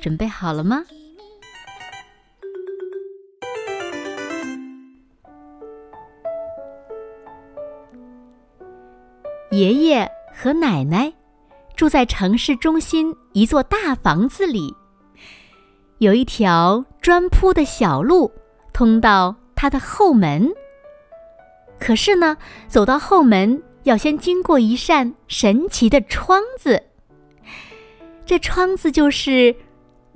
准备好了吗？爷爷和奶奶住在城市中心一座大房子里，有一条砖铺的小路通到他的后门。可是呢，走到后门要先经过一扇神奇的窗子，这窗子就是。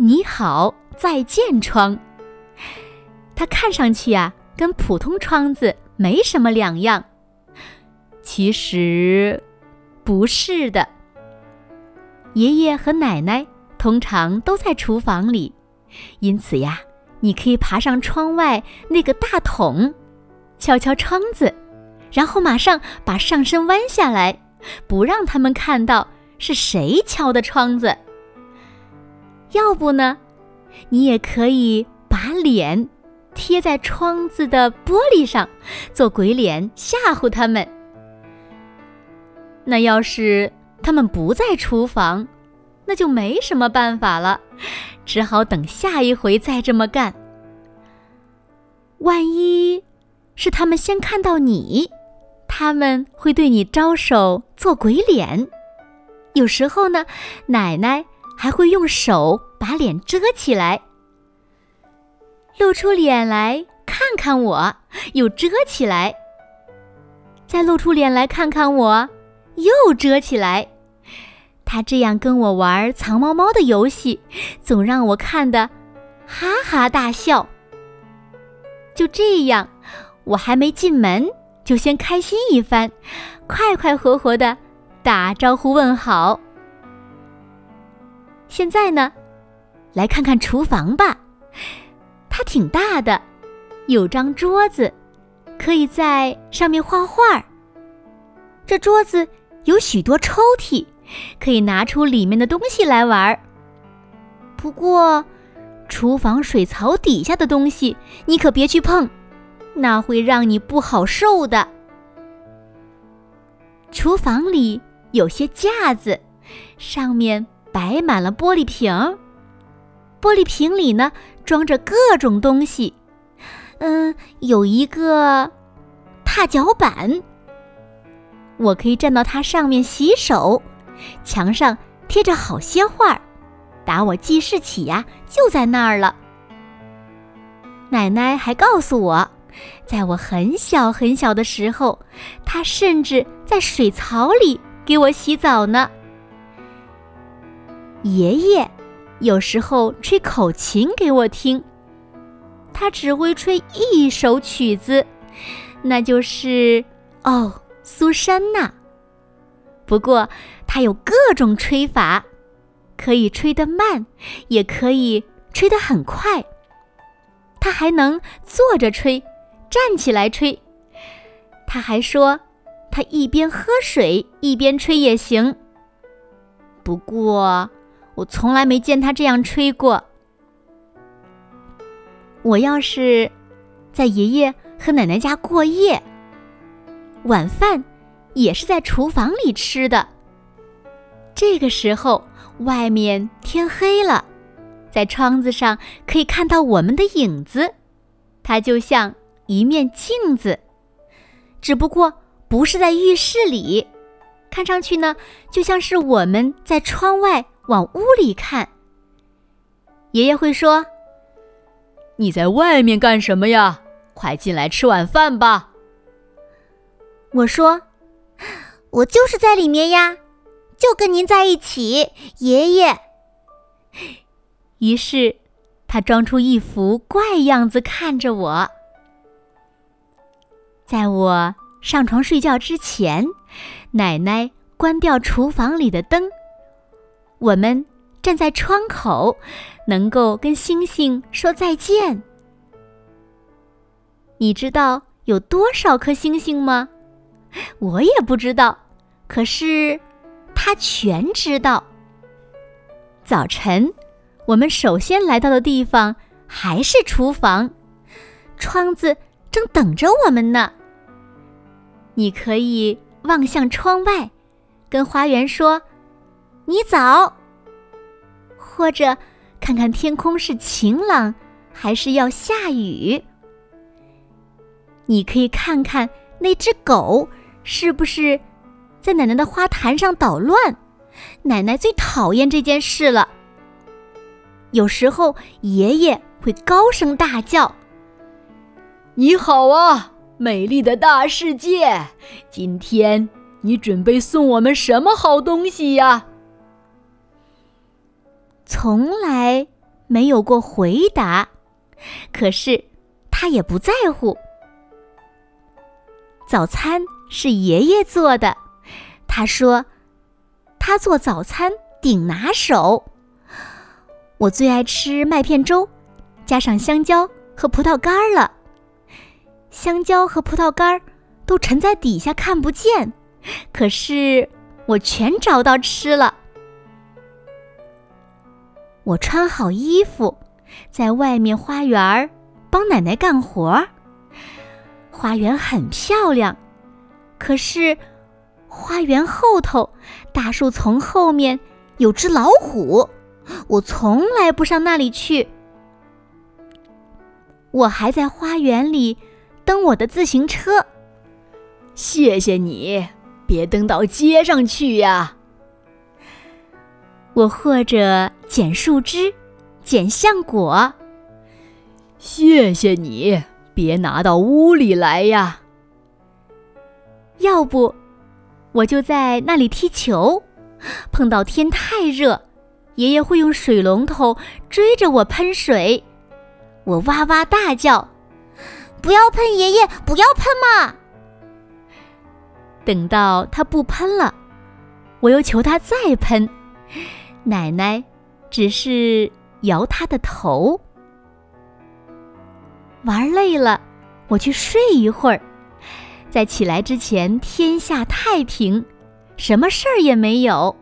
你好，再见窗。它看上去啊，跟普通窗子没什么两样。其实，不是的。爷爷和奶奶通常都在厨房里，因此呀，你可以爬上窗外那个大桶，敲敲窗子，然后马上把上身弯下来，不让他们看到是谁敲的窗子。要不呢，你也可以把脸贴在窗子的玻璃上，做鬼脸吓唬他们。那要是他们不在厨房，那就没什么办法了，只好等下一回再这么干。万一是他们先看到你，他们会对你招手做鬼脸。有时候呢，奶奶。还会用手把脸遮起来，露出脸来看看我，又遮起来，再露出脸来看看我，又遮起来。他这样跟我玩藏猫猫的游戏，总让我看得哈哈大笑。就这样，我还没进门，就先开心一番，快快活活的打招呼问好。现在呢，来看看厨房吧。它挺大的，有张桌子，可以在上面画画。这桌子有许多抽屉，可以拿出里面的东西来玩。不过，厨房水槽底下的东西你可别去碰，那会让你不好受的。厨房里有些架子，上面。摆满了玻璃瓶，玻璃瓶里呢装着各种东西。嗯，有一个踏脚板，我可以站到它上面洗手。墙上贴着好些画儿，打我记事起呀就在那儿了。奶奶还告诉我，在我很小很小的时候，她甚至在水槽里给我洗澡呢。爷爷有时候吹口琴给我听，他只会吹一首曲子，那就是哦，苏珊娜。不过他有各种吹法，可以吹得慢，也可以吹得很快。他还能坐着吹，站起来吹。他还说，他一边喝水一边吹也行。不过。我从来没见他这样吹过。我要是在爷爷和奶奶家过夜，晚饭也是在厨房里吃的。这个时候，外面天黑了，在窗子上可以看到我们的影子，它就像一面镜子，只不过不是在浴室里，看上去呢，就像是我们在窗外。往屋里看，爷爷会说：“你在外面干什么呀？快进来吃晚饭吧。”我说：“我就是在里面呀，就跟您在一起，爷爷。”于是他装出一副怪样子看着我。在我上床睡觉之前，奶奶关掉厨房里的灯。我们站在窗口，能够跟星星说再见。你知道有多少颗星星吗？我也不知道，可是他全知道。早晨，我们首先来到的地方还是厨房，窗子正等着我们呢。你可以望向窗外，跟花园说：“你早。”或者看看天空是晴朗还是要下雨。你可以看看那只狗是不是在奶奶的花坛上捣乱。奶奶最讨厌这件事了。有时候爷爷会高声大叫：“你好啊，美丽的大世界！今天你准备送我们什么好东西呀？”从来没有过回答，可是他也不在乎。早餐是爷爷做的，他说他做早餐顶拿手。我最爱吃麦片粥，加上香蕉和葡萄干了。香蕉和葡萄干都沉在底下看不见，可是我全找到吃了。我穿好衣服，在外面花园帮奶奶干活。花园很漂亮，可是花园后头大树丛后面有只老虎，我从来不上那里去。我还在花园里蹬我的自行车。谢谢你，别蹬到街上去呀。我或者捡树枝，捡橡果。谢谢你。别拿到屋里来呀！要不，我就在那里踢球。碰到天太热，爷爷会用水龙头追着我喷水，我哇哇大叫：“不要喷，爷爷，不要喷嘛！”等到他不喷了，我又求他再喷，奶奶只是摇他的头。玩累了，我去睡一会儿，在起来之前天下太平，什么事儿也没有。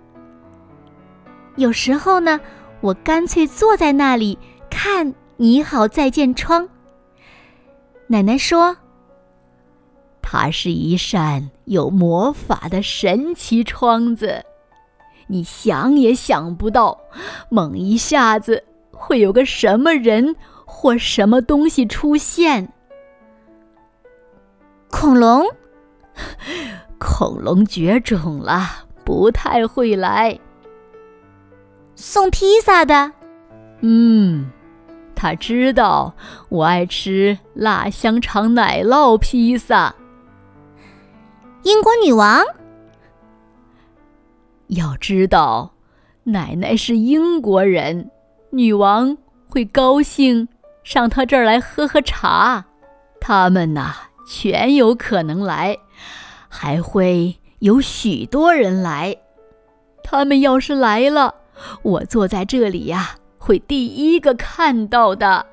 有时候呢，我干脆坐在那里看《你好，再见》窗。奶奶说：“它是一扇有魔法的神奇窗子，你想也想不到，猛一下子会有个什么人。”或什么东西出现？恐龙，恐龙绝种了，不太会来。送披萨的，嗯，他知道我爱吃辣香肠奶酪披萨。英国女王，要知道，奶奶是英国人，女王会高兴。上她这儿来喝喝茶，他们呐全有可能来，还会有许多人来。他们要是来了，我坐在这里呀，会第一个看到的。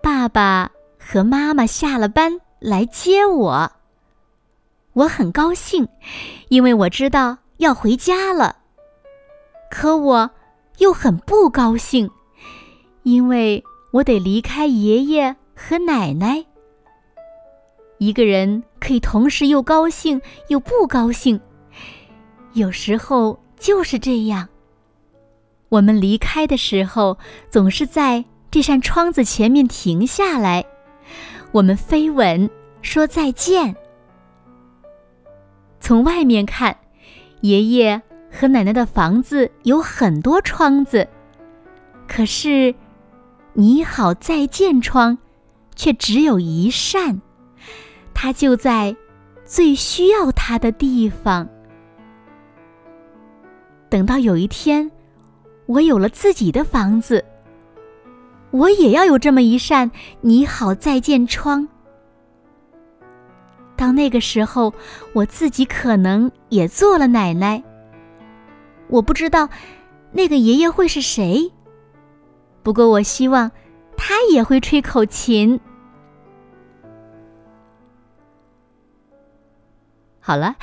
爸爸和妈妈下了班来接我，我很高兴，因为我知道要回家了。可我又很不高兴。因为我得离开爷爷和奶奶。一个人可以同时又高兴又不高兴，有时候就是这样。我们离开的时候，总是在这扇窗子前面停下来，我们飞吻说再见。从外面看，爷爷和奶奶的房子有很多窗子，可是。你好，再见窗，却只有一扇，它就在最需要它的地方。等到有一天，我有了自己的房子，我也要有这么一扇你好再见窗。到那个时候，我自己可能也做了奶奶。我不知道那个爷爷会是谁。不过我希望他也会吹口琴。好了，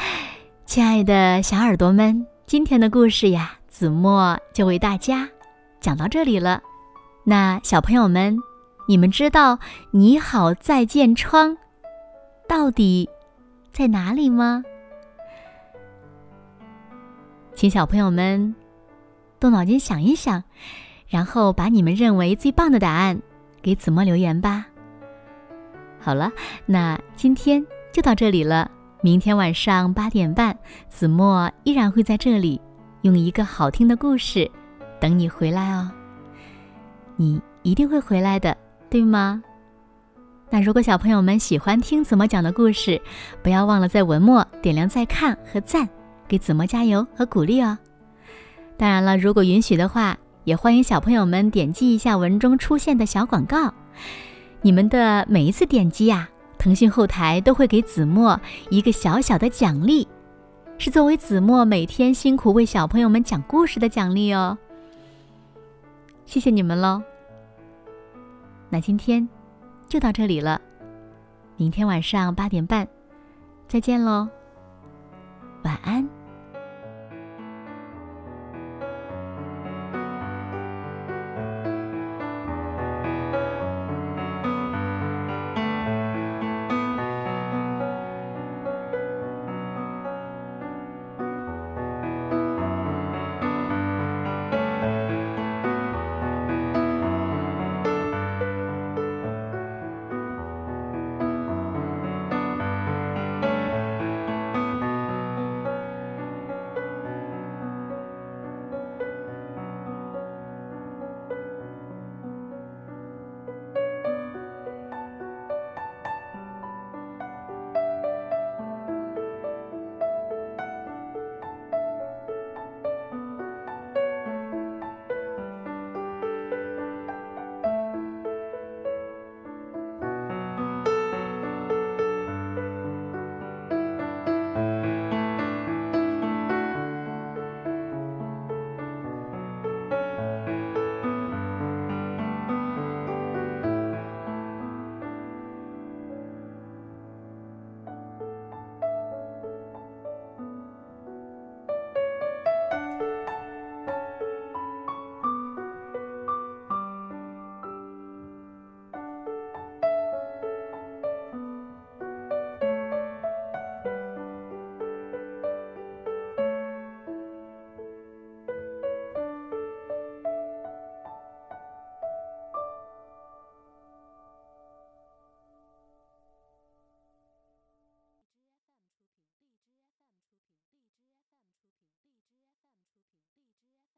亲爱的小耳朵们，今天的故事呀，子墨就为大家讲到这里了。那小朋友们，你们知道“你好，再见窗”到底在哪里吗？请小朋友们动脑筋想一想，然后把你们认为最棒的答案给子墨留言吧。好了，那今天就到这里了。明天晚上八点半，子墨依然会在这里，用一个好听的故事等你回来哦。你一定会回来的，对吗？那如果小朋友们喜欢听子墨讲的故事，不要忘了在文末点亮再看和赞，给子墨加油和鼓励哦。当然了，如果允许的话，也欢迎小朋友们点击一下文中出现的小广告。你们的每一次点击呀。腾讯后台都会给子墨一个小小的奖励，是作为子墨每天辛苦为小朋友们讲故事的奖励哦。谢谢你们喽！那今天就到这里了，明天晚上八点半再见喽，晚安。